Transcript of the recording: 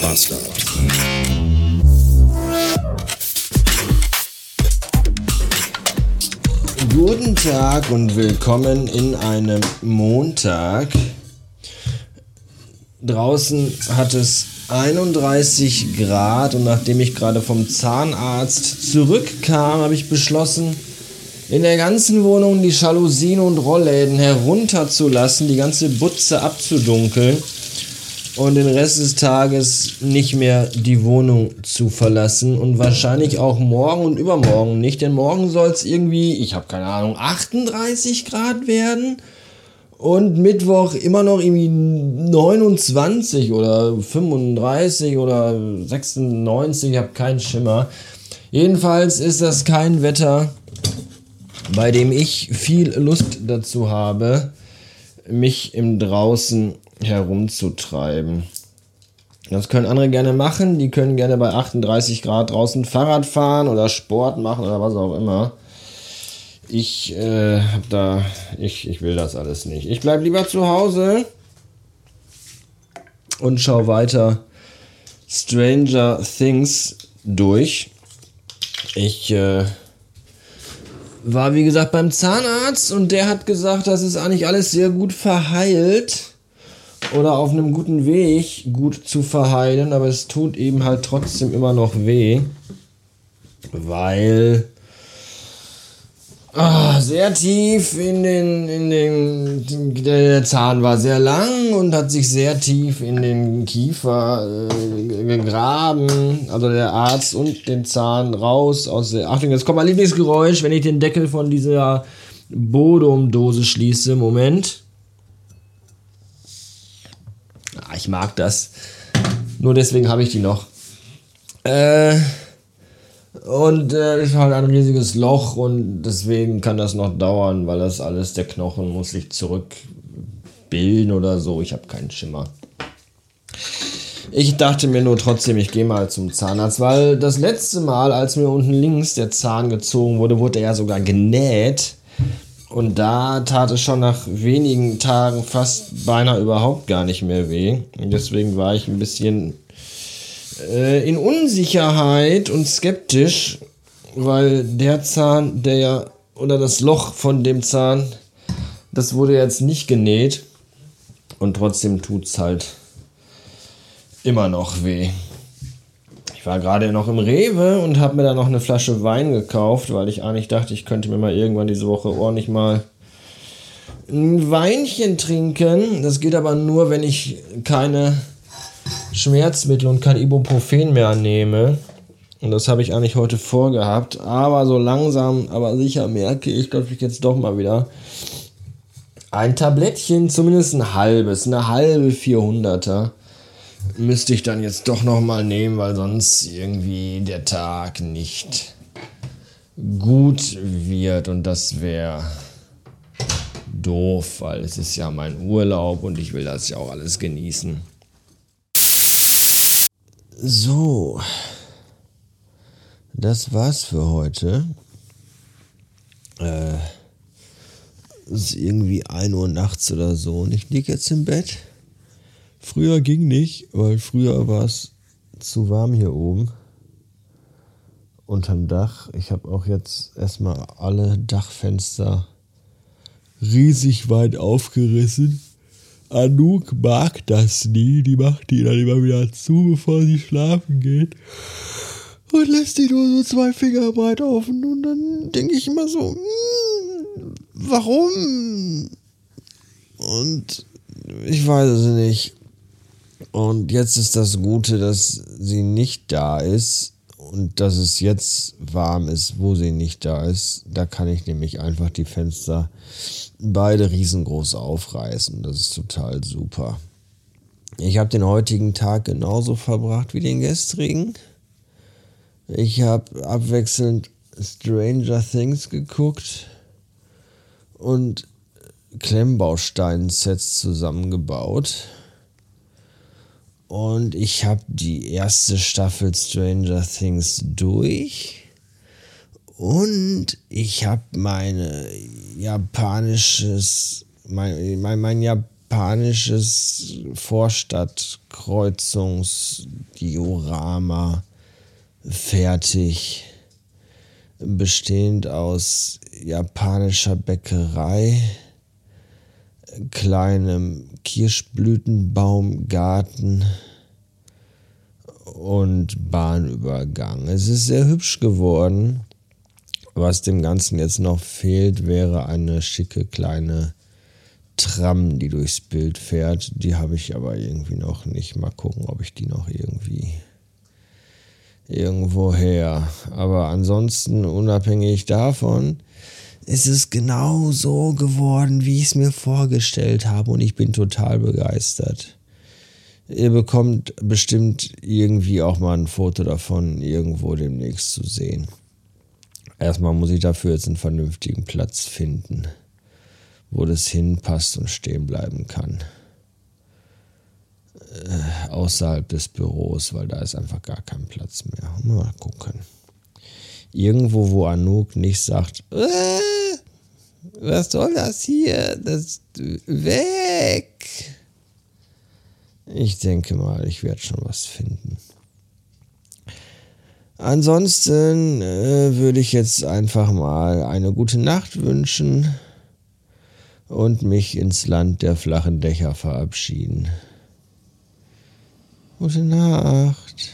Bastard. Guten Tag und willkommen in einem Montag. Draußen hat es 31 Grad und nachdem ich gerade vom Zahnarzt zurückkam, habe ich beschlossen, in der ganzen Wohnung die Jalousien und Rollläden herunterzulassen, die ganze Butze abzudunkeln und den Rest des Tages nicht mehr die Wohnung zu verlassen. Und wahrscheinlich auch morgen und übermorgen nicht, denn morgen soll es irgendwie, ich habe keine Ahnung, 38 Grad werden. Und Mittwoch immer noch irgendwie 29 oder 35 oder 96, ich habe keinen Schimmer. Jedenfalls ist das kein Wetter, bei dem ich viel Lust dazu habe, mich im Draußen herumzutreiben. Das können andere gerne machen. Die können gerne bei 38 Grad draußen Fahrrad fahren oder Sport machen oder was auch immer. Ich äh, hab da, ich, ich will das alles nicht. Ich bleib lieber zu Hause und schau weiter Stranger Things durch. Ich äh, war wie gesagt beim Zahnarzt und der hat gesagt, das ist eigentlich alles sehr gut verheilt oder auf einem guten Weg gut zu verheilen, aber es tut eben halt trotzdem immer noch weh, weil oh, sehr tief in den, in den, der Zahn war sehr lang und hat sich sehr tief in den Kiefer äh, gegraben, also der Arzt und den Zahn raus aus der, Achtung, jetzt kommt mein Lieblingsgeräusch, wenn ich den Deckel von dieser Bodum-Dose schließe, Moment. Ah, ich mag das. Nur deswegen habe ich die noch. Äh, und äh, ist halt ein riesiges Loch und deswegen kann das noch dauern, weil das alles, der Knochen muss sich zurückbilden oder so. Ich habe keinen Schimmer. Ich dachte mir nur trotzdem, ich gehe mal zum Zahnarzt, weil das letzte Mal, als mir unten links der Zahn gezogen wurde, wurde er ja sogar genäht. Und da tat es schon nach wenigen Tagen fast beinahe überhaupt gar nicht mehr weh. Und deswegen war ich ein bisschen äh, in Unsicherheit und skeptisch, weil der Zahn, der ja, oder das Loch von dem Zahn, das wurde jetzt nicht genäht. Und trotzdem tut es halt immer noch weh. Ich war gerade noch im Rewe und habe mir da noch eine Flasche Wein gekauft, weil ich eigentlich dachte, ich könnte mir mal irgendwann diese Woche ordentlich mal ein Weinchen trinken. Das geht aber nur, wenn ich keine Schmerzmittel und kein Ibuprofen mehr nehme. Und das habe ich eigentlich heute vorgehabt. Aber so langsam, aber sicher merke ich, dass ich jetzt doch mal wieder ein Tablettchen, zumindest ein halbes, eine halbe 400er müsste ich dann jetzt doch noch mal nehmen, weil sonst irgendwie der Tag nicht gut wird und das wäre doof, weil es ist ja mein Urlaub und ich will das ja auch alles genießen. So, das war's für heute. Äh, es ist irgendwie 1 Uhr nachts oder so und ich liege jetzt im Bett. Früher ging nicht, weil früher war es zu warm hier oben. Unterm Dach. Ich habe auch jetzt erstmal alle Dachfenster riesig weit aufgerissen. Anouk mag das nie. Die macht die dann immer wieder zu, bevor sie schlafen geht. Und lässt die nur so zwei Finger breit offen. Und dann denke ich immer so, hm, warum? Und ich weiß es nicht. Und jetzt ist das Gute, dass sie nicht da ist und dass es jetzt warm ist, wo sie nicht da ist. Da kann ich nämlich einfach die Fenster beide riesengroß aufreißen. Das ist total super. Ich habe den heutigen Tag genauso verbracht wie den gestrigen. Ich habe abwechselnd Stranger Things geguckt und Klemmbaustein-Sets zusammengebaut. Und ich habe die erste Staffel Stranger Things durch. Und ich habe meine japanisches, mein, mein, mein japanisches Vorstadtkreuzungsdiorama fertig, bestehend aus japanischer Bäckerei, kleinem Kirschblütenbaumgarten und Bahnübergang. Es ist sehr hübsch geworden. Was dem Ganzen jetzt noch fehlt, wäre eine schicke kleine Tram, die durchs Bild fährt. Die habe ich aber irgendwie noch nicht. Mal gucken, ob ich die noch irgendwie irgendwo her. Aber ansonsten, unabhängig davon, ist es genau so geworden, wie ich es mir vorgestellt habe und ich bin total begeistert. Ihr bekommt bestimmt irgendwie auch mal ein Foto davon irgendwo demnächst zu sehen. Erstmal muss ich dafür jetzt einen vernünftigen Platz finden wo das hinpasst und stehen bleiben kann. Äh, außerhalb des Büros, weil da ist einfach gar kein Platz mehr. Mal gucken. Irgendwo, wo Anouk nicht sagt, äh, was soll das hier? Das weg. Ich denke mal, ich werde schon was finden. Ansonsten äh, würde ich jetzt einfach mal eine gute Nacht wünschen und mich ins Land der flachen Dächer verabschieden. Gute Nacht.